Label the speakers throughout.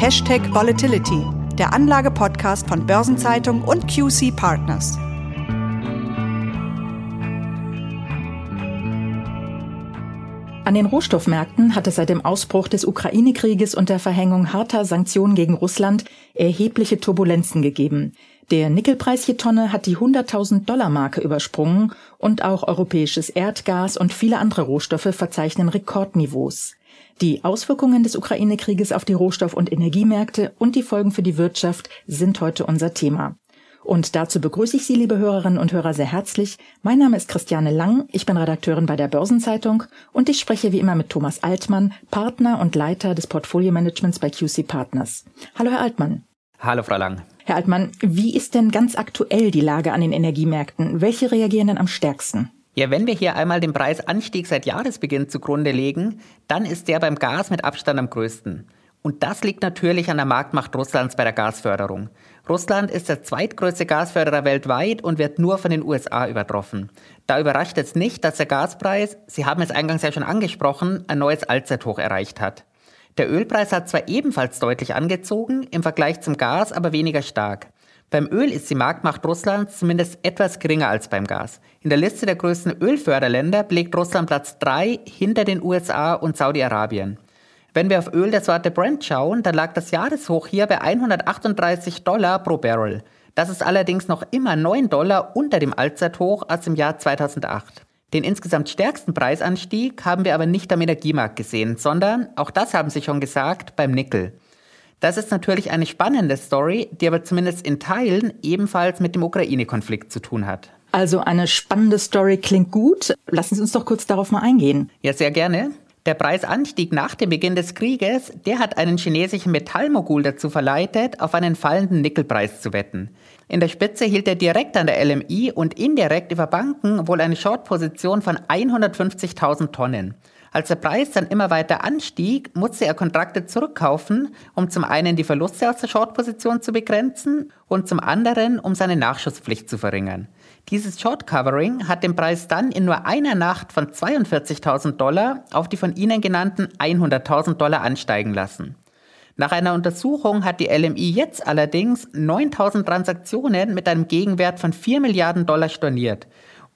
Speaker 1: Hashtag Volatility, der Anlage-Podcast von Börsenzeitung und QC Partners.
Speaker 2: An den Rohstoffmärkten hat es seit dem Ausbruch des Ukraine-Krieges und der Verhängung harter Sanktionen gegen Russland erhebliche Turbulenzen gegeben. Der Nickelpreis je Tonne hat die 100.000 Dollar Marke übersprungen und auch europäisches Erdgas und viele andere Rohstoffe verzeichnen Rekordniveaus. Die Auswirkungen des Ukraine-Krieges auf die Rohstoff- und Energiemärkte und die Folgen für die Wirtschaft sind heute unser Thema. Und dazu begrüße ich Sie, liebe Hörerinnen und Hörer, sehr herzlich. Mein Name ist Christiane Lang, ich bin Redakteurin bei der Börsenzeitung und ich spreche wie immer mit Thomas Altmann, Partner und Leiter des Portfolio-Managements bei QC Partners. Hallo, Herr Altmann.
Speaker 3: Hallo, Frau Lang.
Speaker 2: Herr Altmann, wie ist denn ganz aktuell die Lage an den Energiemärkten? Welche reagieren denn am stärksten?
Speaker 3: Ja, wenn wir hier einmal den Preisanstieg seit Jahresbeginn zugrunde legen, dann ist der beim Gas mit Abstand am größten. Und das liegt natürlich an der Marktmacht Russlands bei der Gasförderung. Russland ist der zweitgrößte Gasförderer weltweit und wird nur von den USA übertroffen. Da überrascht es nicht, dass der Gaspreis, Sie haben es eingangs ja schon angesprochen, ein neues Allzeithoch erreicht hat. Der Ölpreis hat zwar ebenfalls deutlich angezogen, im Vergleich zum Gas aber weniger stark. Beim Öl ist die Marktmacht Russlands zumindest etwas geringer als beim Gas. In der Liste der größten Ölförderländer belegt Russland Platz 3 hinter den USA und Saudi-Arabien. Wenn wir auf Öl der Sorte Brent schauen, dann lag das Jahreshoch hier bei 138 Dollar pro Barrel. Das ist allerdings noch immer 9 Dollar unter dem Allzeithoch aus dem Jahr 2008. Den insgesamt stärksten Preisanstieg haben wir aber nicht am Energiemarkt gesehen, sondern, auch das haben Sie schon gesagt, beim Nickel. Das ist natürlich eine spannende Story, die aber zumindest in Teilen ebenfalls mit dem Ukraine-Konflikt zu tun hat.
Speaker 2: Also eine spannende Story klingt gut. Lassen Sie uns doch kurz darauf mal eingehen.
Speaker 3: Ja, sehr gerne. Der Preisanstieg nach dem Beginn des Krieges, der hat einen chinesischen Metallmogul dazu verleitet, auf einen fallenden Nickelpreis zu wetten. In der Spitze hielt er direkt an der LMI und indirekt über Banken wohl eine Short-Position von 150.000 Tonnen. Als der Preis dann immer weiter anstieg, musste er Kontrakte zurückkaufen, um zum einen die Verluste aus der Short-Position zu begrenzen und zum anderen, um seine Nachschusspflicht zu verringern. Dieses Short-Covering hat den Preis dann in nur einer Nacht von 42.000 Dollar auf die von Ihnen genannten 100.000 Dollar ansteigen lassen. Nach einer Untersuchung hat die LMI jetzt allerdings 9000 Transaktionen mit einem Gegenwert von 4 Milliarden Dollar storniert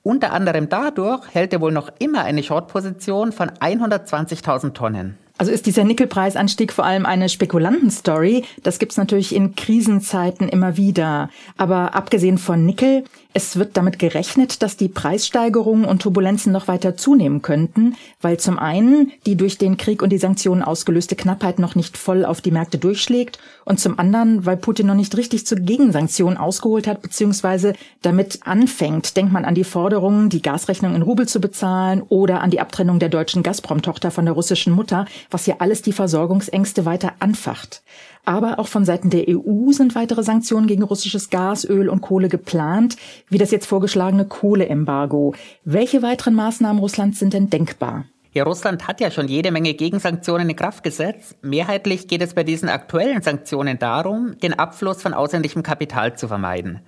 Speaker 3: unter anderem dadurch hält er wohl noch immer eine Short-Position von 120.000 Tonnen.
Speaker 2: Also ist dieser Nickelpreisanstieg vor allem eine Spekulantenstory. Das gibt's natürlich in Krisenzeiten immer wieder. Aber abgesehen von Nickel, es wird damit gerechnet, dass die Preissteigerungen und Turbulenzen noch weiter zunehmen könnten, weil zum einen die durch den Krieg und die Sanktionen ausgelöste Knappheit noch nicht voll auf die Märkte durchschlägt und zum anderen, weil Putin noch nicht richtig zu Gegensanktionen ausgeholt hat, beziehungsweise damit anfängt. Denkt man an die Forderungen, die Gasrechnung in Rubel zu bezahlen oder an die Abtrennung der deutschen Gazprom-Tochter von der russischen Mutter, was ja alles die Versorgungsängste weiter anfacht. Aber auch von Seiten der EU sind weitere Sanktionen gegen russisches Gas, Öl und Kohle geplant, wie das jetzt vorgeschlagene Kohleembargo. Welche weiteren Maßnahmen Russlands sind denn denkbar?
Speaker 3: Ja, Russland hat ja schon jede Menge Gegensanktionen in Kraft gesetzt. Mehrheitlich geht es bei diesen aktuellen Sanktionen darum, den Abfluss von ausländichem Kapital zu vermeiden.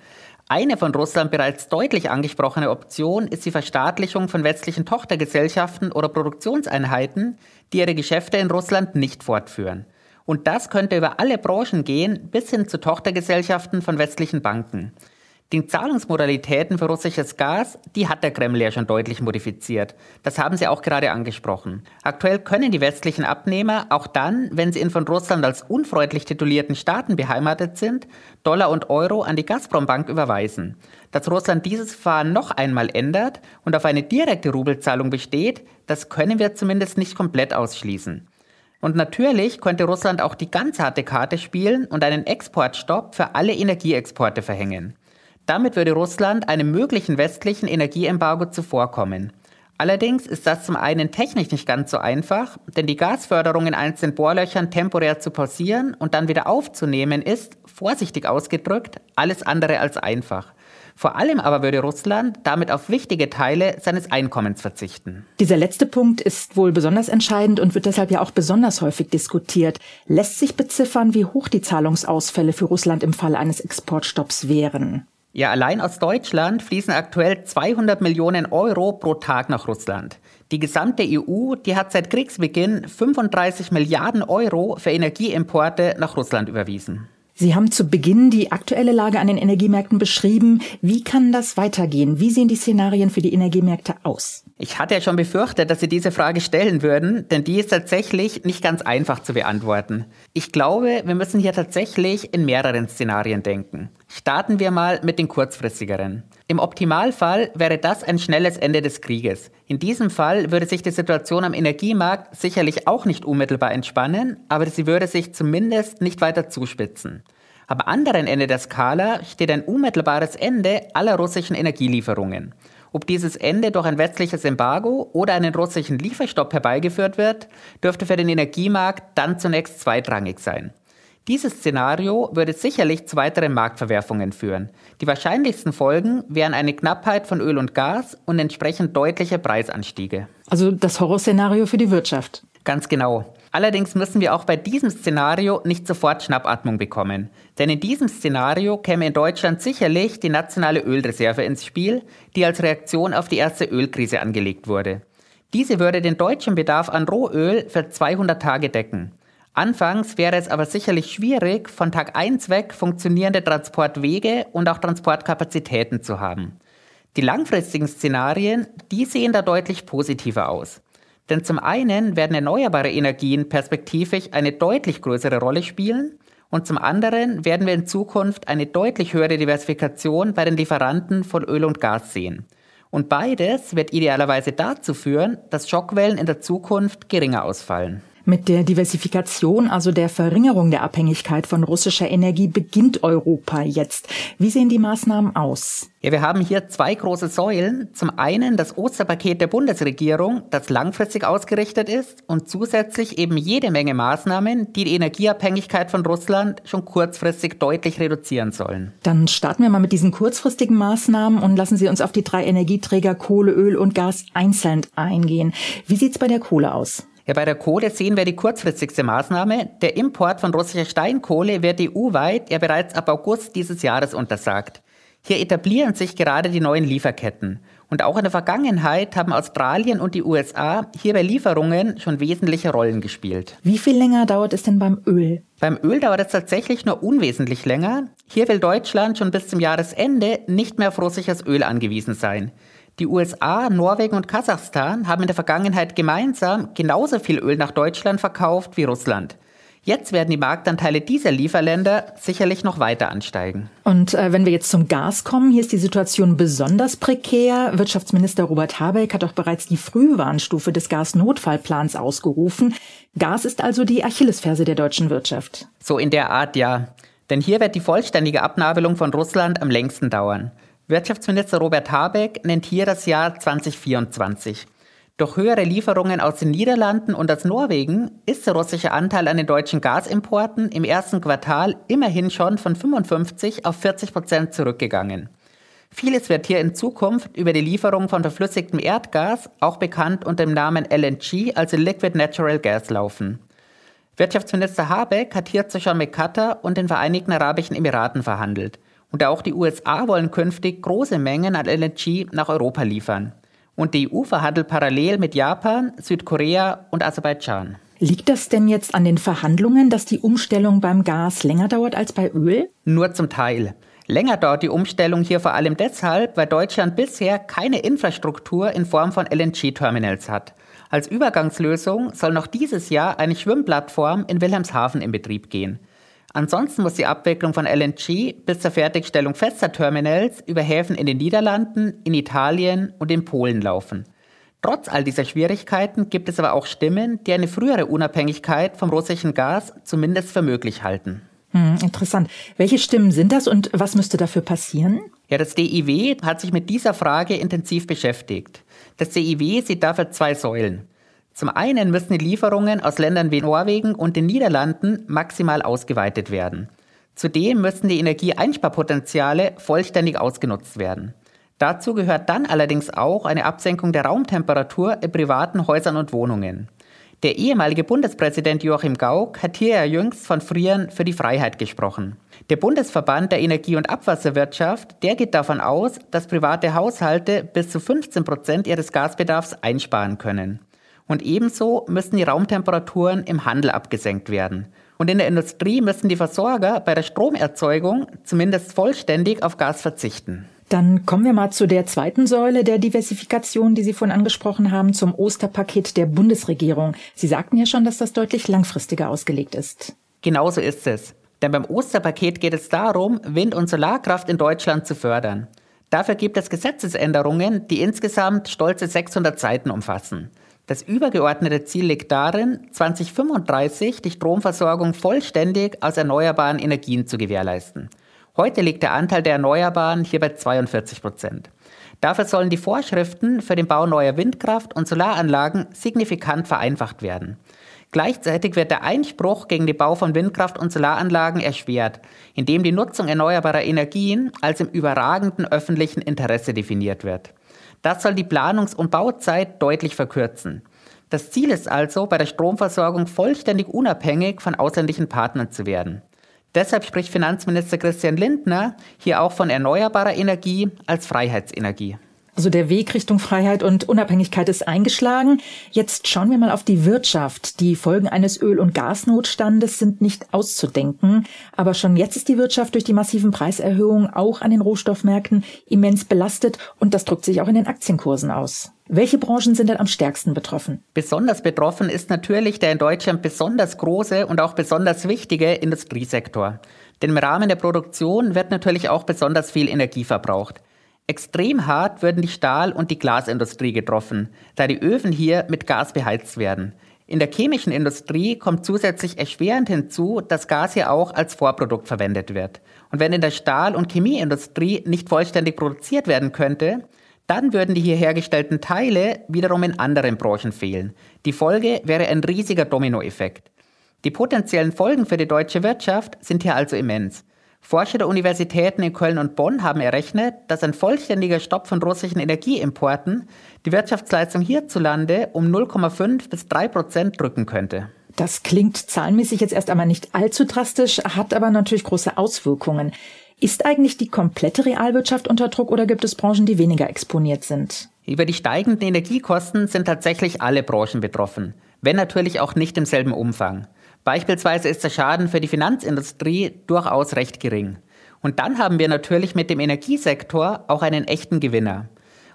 Speaker 3: Eine von Russland bereits deutlich angesprochene Option ist die Verstaatlichung von westlichen Tochtergesellschaften oder Produktionseinheiten, die ihre Geschäfte in Russland nicht fortführen. Und das könnte über alle Branchen gehen, bis hin zu Tochtergesellschaften von westlichen Banken. Die Zahlungsmodalitäten für russisches Gas, die hat der Kreml ja schon deutlich modifiziert. Das haben Sie auch gerade angesprochen. Aktuell können die westlichen Abnehmer auch dann, wenn sie in von Russland als unfreundlich titulierten Staaten beheimatet sind, Dollar und Euro an die Gazprom-Bank überweisen. Dass Russland dieses Verfahren noch einmal ändert und auf eine direkte Rubelzahlung besteht, das können wir zumindest nicht komplett ausschließen. Und natürlich könnte Russland auch die ganz harte Karte spielen und einen Exportstopp für alle Energieexporte verhängen. Damit würde Russland einem möglichen westlichen Energieembargo zuvorkommen. Allerdings ist das zum einen technisch nicht ganz so einfach, denn die Gasförderung in einzelnen Bohrlöchern temporär zu pausieren und dann wieder aufzunehmen ist, vorsichtig ausgedrückt, alles andere als einfach. Vor allem aber würde Russland damit auf wichtige Teile seines Einkommens verzichten.
Speaker 2: Dieser letzte Punkt ist wohl besonders entscheidend und wird deshalb ja auch besonders häufig diskutiert. Lässt sich beziffern, wie hoch die Zahlungsausfälle für Russland im Fall eines Exportstopps wären?
Speaker 3: Ja, allein aus Deutschland fließen aktuell 200 Millionen Euro pro Tag nach Russland. Die gesamte EU, die hat seit Kriegsbeginn 35 Milliarden Euro für Energieimporte nach Russland überwiesen.
Speaker 2: Sie haben zu Beginn die aktuelle Lage an den Energiemärkten beschrieben. Wie kann das weitergehen? Wie sehen die Szenarien für die Energiemärkte aus?
Speaker 3: Ich hatte ja schon befürchtet, dass Sie diese Frage stellen würden, denn die ist tatsächlich nicht ganz einfach zu beantworten. Ich glaube, wir müssen hier tatsächlich in mehreren Szenarien denken. Starten wir mal mit den kurzfristigeren. Im Optimalfall wäre das ein schnelles Ende des Krieges. In diesem Fall würde sich die Situation am Energiemarkt sicherlich auch nicht unmittelbar entspannen, aber sie würde sich zumindest nicht weiter zuspitzen. Am anderen Ende der Skala steht ein unmittelbares Ende aller russischen Energielieferungen. Ob dieses Ende durch ein westliches Embargo oder einen russischen Lieferstopp herbeigeführt wird, dürfte für den Energiemarkt dann zunächst zweitrangig sein. Dieses Szenario würde sicherlich zu weiteren Marktverwerfungen führen. Die wahrscheinlichsten Folgen wären eine Knappheit von Öl und Gas und entsprechend deutliche Preisanstiege.
Speaker 2: Also das Horrorszenario für die Wirtschaft.
Speaker 3: Ganz genau. Allerdings müssen wir auch bei diesem Szenario nicht sofort Schnappatmung bekommen. Denn in diesem Szenario käme in Deutschland sicherlich die nationale Ölreserve ins Spiel, die als Reaktion auf die erste Ölkrise angelegt wurde. Diese würde den deutschen Bedarf an Rohöl für 200 Tage decken. Anfangs wäre es aber sicherlich schwierig, von Tag 1 weg funktionierende Transportwege und auch Transportkapazitäten zu haben. Die langfristigen Szenarien, die sehen da deutlich positiver aus. Denn zum einen werden erneuerbare Energien perspektivisch eine deutlich größere Rolle spielen und zum anderen werden wir in Zukunft eine deutlich höhere Diversifikation bei den Lieferanten von Öl und Gas sehen. Und beides wird idealerweise dazu führen, dass Schockwellen in der Zukunft geringer ausfallen.
Speaker 2: Mit der Diversifikation, also der Verringerung der Abhängigkeit von russischer Energie, beginnt Europa jetzt. Wie sehen die Maßnahmen aus?
Speaker 3: Ja, wir haben hier zwei große Säulen. Zum einen das Osterpaket der Bundesregierung, das langfristig ausgerichtet ist und zusätzlich eben jede Menge Maßnahmen, die die Energieabhängigkeit von Russland schon kurzfristig deutlich reduzieren sollen.
Speaker 2: Dann starten wir mal mit diesen kurzfristigen Maßnahmen und lassen Sie uns auf die drei Energieträger Kohle, Öl und Gas einzeln eingehen. Wie sieht's bei der Kohle aus?
Speaker 3: Ja, bei der Kohle sehen wir die kurzfristigste Maßnahme. Der Import von russischer Steinkohle wird EU-weit ja bereits ab August dieses Jahres untersagt. Hier etablieren sich gerade die neuen Lieferketten. Und auch in der Vergangenheit haben Australien und die USA hier bei Lieferungen schon wesentliche Rollen gespielt.
Speaker 2: Wie viel länger dauert es denn beim Öl?
Speaker 3: Beim Öl dauert es tatsächlich nur unwesentlich länger. Hier will Deutschland schon bis zum Jahresende nicht mehr auf russisches Öl angewiesen sein. Die USA, Norwegen und Kasachstan haben in der Vergangenheit gemeinsam genauso viel Öl nach Deutschland verkauft wie Russland. Jetzt werden die Marktanteile dieser Lieferländer sicherlich noch weiter ansteigen.
Speaker 2: Und äh, wenn wir jetzt zum Gas kommen, hier ist die Situation besonders prekär. Wirtschaftsminister Robert Habeck hat auch bereits die Frühwarnstufe des Gasnotfallplans ausgerufen. Gas ist also die Achillesferse der deutschen Wirtschaft.
Speaker 3: So in der Art ja. Denn hier wird die vollständige Abnabelung von Russland am längsten dauern. Wirtschaftsminister Robert Habeck nennt hier das Jahr 2024. Durch höhere Lieferungen aus den Niederlanden und aus Norwegen ist der russische Anteil an den deutschen Gasimporten im ersten Quartal immerhin schon von 55 auf 40 Prozent zurückgegangen. Vieles wird hier in Zukunft über die Lieferung von verflüssigtem Erdgas, auch bekannt unter dem Namen LNG, also Liquid Natural Gas, laufen. Wirtschaftsminister Habeck hat hierzu schon mit Katar und den Vereinigten Arabischen Emiraten verhandelt. Und auch die USA wollen künftig große Mengen an LNG nach Europa liefern. Und die EU verhandelt parallel mit Japan, Südkorea und Aserbaidschan.
Speaker 2: Liegt das denn jetzt an den Verhandlungen, dass die Umstellung beim Gas länger dauert als bei Öl?
Speaker 3: Nur zum Teil. Länger dauert die Umstellung hier vor allem deshalb, weil Deutschland bisher keine Infrastruktur in Form von LNG-Terminals hat. Als Übergangslösung soll noch dieses Jahr eine Schwimmplattform in Wilhelmshaven in Betrieb gehen. Ansonsten muss die Abwicklung von LNG bis zur Fertigstellung fester Terminals über Häfen in den Niederlanden, in Italien und in Polen laufen. Trotz all dieser Schwierigkeiten gibt es aber auch Stimmen, die eine frühere Unabhängigkeit vom russischen Gas zumindest für möglich halten.
Speaker 2: Hm, interessant. Welche Stimmen sind das und was müsste dafür passieren?
Speaker 3: Ja, das DIW hat sich mit dieser Frage intensiv beschäftigt. Das DIW sieht dafür zwei Säulen. Zum einen müssen die Lieferungen aus Ländern wie Norwegen und den Niederlanden maximal ausgeweitet werden. Zudem müssen die Energieeinsparpotenziale vollständig ausgenutzt werden. Dazu gehört dann allerdings auch eine Absenkung der Raumtemperatur in privaten Häusern und Wohnungen. Der ehemalige Bundespräsident Joachim Gauck hat hier ja jüngst von Frieren für die Freiheit gesprochen. Der Bundesverband der Energie- und Abwasserwirtschaft, der geht davon aus, dass private Haushalte bis zu 15 Prozent ihres Gasbedarfs einsparen können. Und ebenso müssen die Raumtemperaturen im Handel abgesenkt werden. Und in der Industrie müssen die Versorger bei der Stromerzeugung zumindest vollständig auf Gas verzichten.
Speaker 2: Dann kommen wir mal zu der zweiten Säule der Diversifikation, die Sie vorhin angesprochen haben, zum Osterpaket der Bundesregierung. Sie sagten ja schon, dass das deutlich langfristiger ausgelegt ist.
Speaker 3: Genauso ist es. Denn beim Osterpaket geht es darum, Wind- und Solarkraft in Deutschland zu fördern. Dafür gibt es Gesetzesänderungen, die insgesamt stolze 600 Seiten umfassen. Das übergeordnete Ziel liegt darin, 2035 die Stromversorgung vollständig aus erneuerbaren Energien zu gewährleisten. Heute liegt der Anteil der Erneuerbaren hier bei 42 Prozent. Dafür sollen die Vorschriften für den Bau neuer Windkraft- und Solaranlagen signifikant vereinfacht werden. Gleichzeitig wird der Einspruch gegen den Bau von Windkraft- und Solaranlagen erschwert, indem die Nutzung erneuerbarer Energien als im überragenden öffentlichen Interesse definiert wird. Das soll die Planungs- und Bauzeit deutlich verkürzen. Das Ziel ist also, bei der Stromversorgung vollständig unabhängig von ausländischen Partnern zu werden. Deshalb spricht Finanzminister Christian Lindner hier auch von erneuerbarer Energie als Freiheitsenergie.
Speaker 2: Also der Weg Richtung Freiheit und Unabhängigkeit ist eingeschlagen. Jetzt schauen wir mal auf die Wirtschaft. Die Folgen eines Öl- und Gasnotstandes sind nicht auszudenken. Aber schon jetzt ist die Wirtschaft durch die massiven Preiserhöhungen auch an den Rohstoffmärkten immens belastet und das drückt sich auch in den Aktienkursen aus. Welche Branchen sind denn am stärksten betroffen?
Speaker 3: Besonders betroffen ist natürlich der in Deutschland besonders große und auch besonders wichtige Industriesektor. Denn im Rahmen der Produktion wird natürlich auch besonders viel Energie verbraucht. Extrem hart würden die Stahl- und die Glasindustrie getroffen, da die Öfen hier mit Gas beheizt werden. In der chemischen Industrie kommt zusätzlich erschwerend hinzu, dass Gas hier auch als Vorprodukt verwendet wird. Und wenn in der Stahl- und Chemieindustrie nicht vollständig produziert werden könnte, dann würden die hier hergestellten Teile wiederum in anderen Branchen fehlen. Die Folge wäre ein riesiger Dominoeffekt. Die potenziellen Folgen für die deutsche Wirtschaft sind hier also immens. Forscher der Universitäten in Köln und Bonn haben errechnet, dass ein vollständiger Stopp von russischen Energieimporten die Wirtschaftsleistung hierzulande um 0,5 bis 3 Prozent drücken könnte.
Speaker 2: Das klingt zahlenmäßig jetzt erst einmal nicht allzu drastisch, hat aber natürlich große Auswirkungen. Ist eigentlich die komplette Realwirtschaft unter Druck oder gibt es Branchen, die weniger exponiert sind?
Speaker 3: Über die steigenden Energiekosten sind tatsächlich alle Branchen betroffen, wenn natürlich auch nicht im selben Umfang. Beispielsweise ist der Schaden für die Finanzindustrie durchaus recht gering. Und dann haben wir natürlich mit dem Energiesektor auch einen echten Gewinner.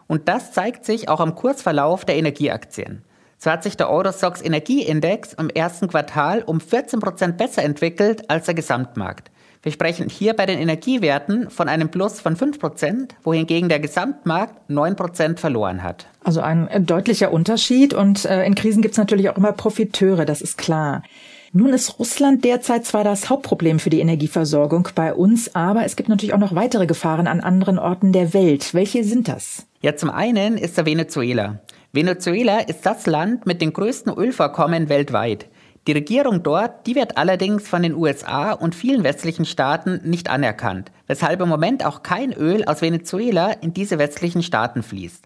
Speaker 3: Und das zeigt sich auch am Kursverlauf der Energieaktien. So hat sich der Eurostox Energieindex im ersten Quartal um 14 Prozent besser entwickelt als der Gesamtmarkt. Wir sprechen hier bei den Energiewerten von einem Plus von 5 Prozent, wohingegen der Gesamtmarkt 9 Prozent verloren hat.
Speaker 2: Also ein deutlicher Unterschied und äh, in Krisen gibt es natürlich auch immer Profiteure, das ist klar. Nun ist Russland derzeit zwar das Hauptproblem für die Energieversorgung bei uns, aber es gibt natürlich auch noch weitere Gefahren an anderen Orten der Welt. Welche sind das?
Speaker 3: Ja, zum einen ist da Venezuela. Venezuela ist das Land mit den größten Ölvorkommen weltweit. Die Regierung dort, die wird allerdings von den USA und vielen westlichen Staaten nicht anerkannt, weshalb im Moment auch kein Öl aus Venezuela in diese westlichen Staaten fließt.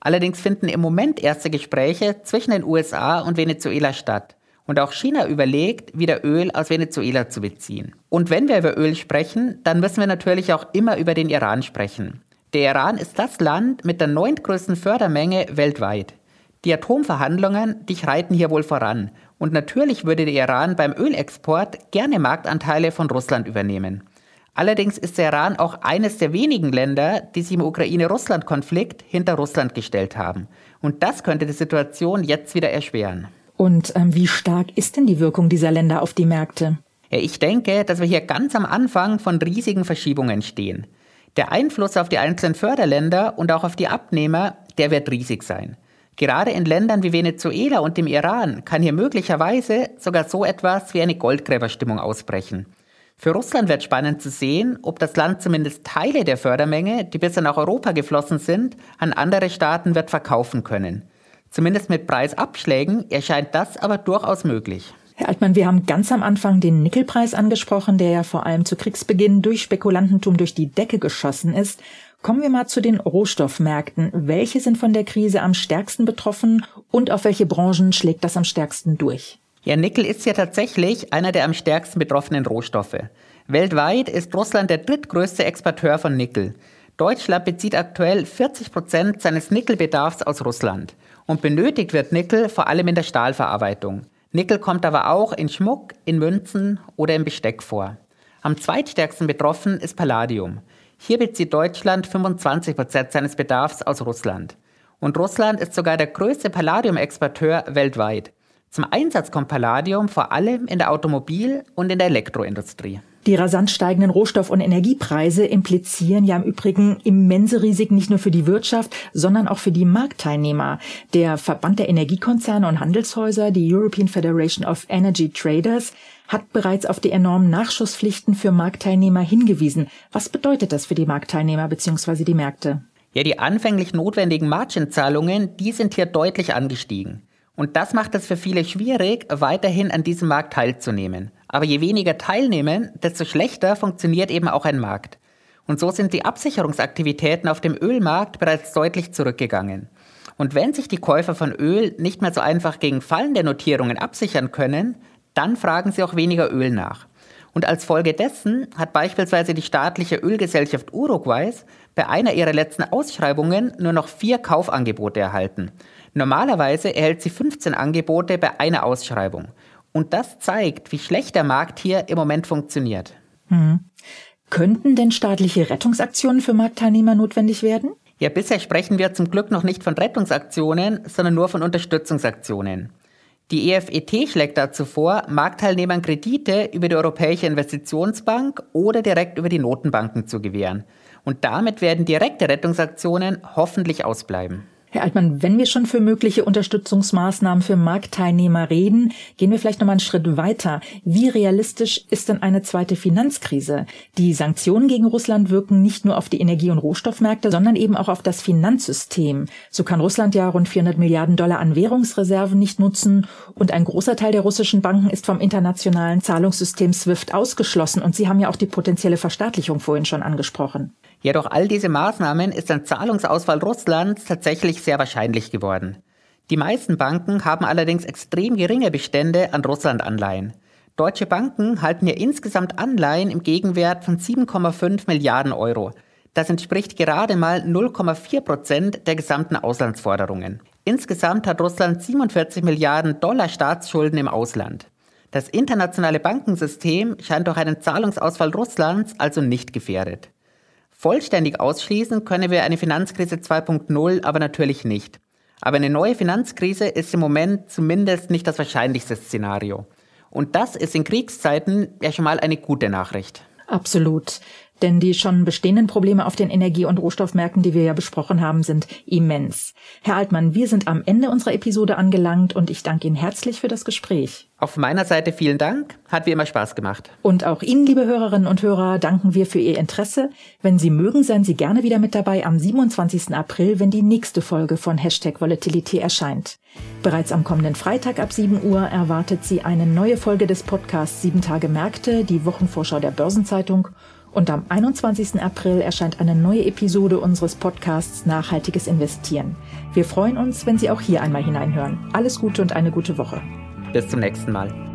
Speaker 3: Allerdings finden im Moment erste Gespräche zwischen den USA und Venezuela statt. Und auch China überlegt, wieder Öl aus Venezuela zu beziehen. Und wenn wir über Öl sprechen, dann müssen wir natürlich auch immer über den Iran sprechen. Der Iran ist das Land mit der neuntgrößten Fördermenge weltweit. Die Atomverhandlungen, die schreiten hier wohl voran. Und natürlich würde der Iran beim Ölexport gerne Marktanteile von Russland übernehmen. Allerdings ist der Iran auch eines der wenigen Länder, die sich im Ukraine-Russland-Konflikt hinter Russland gestellt haben. Und das könnte die Situation jetzt wieder erschweren.
Speaker 2: Und ähm, wie stark ist denn die Wirkung dieser Länder auf die Märkte?
Speaker 3: Ja, ich denke, dass wir hier ganz am Anfang von riesigen Verschiebungen stehen. Der Einfluss auf die einzelnen Förderländer und auch auf die Abnehmer, der wird riesig sein. Gerade in Ländern wie Venezuela und dem Iran kann hier möglicherweise sogar so etwas wie eine Goldgräberstimmung ausbrechen. Für Russland wird spannend zu sehen, ob das Land zumindest Teile der Fördermenge, die bisher nach Europa geflossen sind, an andere Staaten wird verkaufen können. Zumindest mit Preisabschlägen erscheint das aber durchaus möglich.
Speaker 2: Herr Altmann, wir haben ganz am Anfang den Nickelpreis angesprochen, der ja vor allem zu Kriegsbeginn durch Spekulantentum durch die Decke geschossen ist. Kommen wir mal zu den Rohstoffmärkten. Welche sind von der Krise am stärksten betroffen und auf welche Branchen schlägt das am stärksten durch?
Speaker 3: Ja, Nickel ist ja tatsächlich einer der am stärksten betroffenen Rohstoffe. Weltweit ist Russland der drittgrößte Exporteur von Nickel. Deutschland bezieht aktuell 40 Prozent seines Nickelbedarfs aus Russland. Und benötigt wird Nickel vor allem in der Stahlverarbeitung. Nickel kommt aber auch in Schmuck, in Münzen oder im Besteck vor. Am zweitstärksten betroffen ist Palladium. Hier bezieht Deutschland 25 Prozent seines Bedarfs aus Russland. Und Russland ist sogar der größte Palladium-Exporteur weltweit. Zum Einsatz kommt Palladium vor allem in der Automobil- und in der Elektroindustrie.
Speaker 2: Die rasant steigenden Rohstoff- und Energiepreise implizieren ja im Übrigen immense Risiken nicht nur für die Wirtschaft, sondern auch für die Marktteilnehmer. Der Verband der Energiekonzerne und Handelshäuser, die European Federation of Energy Traders, hat bereits auf die enormen Nachschusspflichten für Marktteilnehmer hingewiesen. Was bedeutet das für die Marktteilnehmer bzw. die Märkte?
Speaker 3: Ja, die anfänglich notwendigen Margenzahlungen, die sind hier deutlich angestiegen. Und das macht es für viele schwierig, weiterhin an diesem Markt teilzunehmen. Aber je weniger teilnehmen, desto schlechter funktioniert eben auch ein Markt. Und so sind die Absicherungsaktivitäten auf dem Ölmarkt bereits deutlich zurückgegangen. Und wenn sich die Käufer von Öl nicht mehr so einfach gegen fallende Notierungen absichern können, dann fragen sie auch weniger Öl nach. Und als Folge dessen hat beispielsweise die staatliche Ölgesellschaft Uruguays bei einer ihrer letzten Ausschreibungen nur noch vier Kaufangebote erhalten. Normalerweise erhält sie 15 Angebote bei einer Ausschreibung. Und das zeigt, wie schlecht der Markt hier im Moment funktioniert.
Speaker 2: Hm. Könnten denn staatliche Rettungsaktionen für Marktteilnehmer notwendig werden?
Speaker 3: Ja, bisher sprechen wir zum Glück noch nicht von Rettungsaktionen, sondern nur von Unterstützungsaktionen. Die EFET schlägt dazu vor, Marktteilnehmern Kredite über die Europäische Investitionsbank oder direkt über die Notenbanken zu gewähren. Und damit werden direkte Rettungsaktionen hoffentlich ausbleiben.
Speaker 2: Herr Altmann, wenn wir schon für mögliche Unterstützungsmaßnahmen für Marktteilnehmer reden, gehen wir vielleicht noch mal einen Schritt weiter. Wie realistisch ist denn eine zweite Finanzkrise? Die Sanktionen gegen Russland wirken nicht nur auf die Energie- und Rohstoffmärkte, sondern eben auch auf das Finanzsystem. So kann Russland ja rund 400 Milliarden Dollar an Währungsreserven nicht nutzen und ein großer Teil der russischen Banken ist vom internationalen Zahlungssystem SWIFT ausgeschlossen und Sie haben ja auch die potenzielle Verstaatlichung vorhin schon angesprochen.
Speaker 3: Ja, durch all diese Maßnahmen ist ein Zahlungsausfall Russlands tatsächlich sehr wahrscheinlich geworden. Die meisten Banken haben allerdings extrem geringe Bestände an Russland-Anleihen. Deutsche Banken halten ja insgesamt Anleihen im Gegenwert von 7,5 Milliarden Euro. Das entspricht gerade mal 0,4 Prozent der gesamten Auslandsforderungen. Insgesamt hat Russland 47 Milliarden Dollar Staatsschulden im Ausland. Das internationale Bankensystem scheint durch einen Zahlungsausfall Russlands also nicht gefährdet. Vollständig ausschließen können wir eine Finanzkrise 2.0 aber natürlich nicht. Aber eine neue Finanzkrise ist im Moment zumindest nicht das wahrscheinlichste Szenario. Und das ist in Kriegszeiten ja schon mal eine gute Nachricht.
Speaker 2: Absolut. Denn die schon bestehenden Probleme auf den Energie- und Rohstoffmärkten, die wir ja besprochen haben, sind immens. Herr Altmann, wir sind am Ende unserer Episode angelangt und ich danke Ihnen herzlich für das Gespräch.
Speaker 3: Auf meiner Seite vielen Dank. Hat wie immer Spaß gemacht.
Speaker 2: Und auch Ihnen, liebe Hörerinnen und Hörer, danken wir für Ihr Interesse. Wenn Sie mögen, seien Sie gerne wieder mit dabei am 27. April, wenn die nächste Folge von Hashtag Volatility erscheint. Bereits am kommenden Freitag ab 7 Uhr erwartet Sie eine neue Folge des Podcasts 7 Tage Märkte, die Wochenvorschau der Börsenzeitung und am 21. April erscheint eine neue Episode unseres Podcasts Nachhaltiges Investieren. Wir freuen uns, wenn Sie auch hier einmal hineinhören. Alles Gute und eine gute Woche.
Speaker 3: Bis zum nächsten Mal.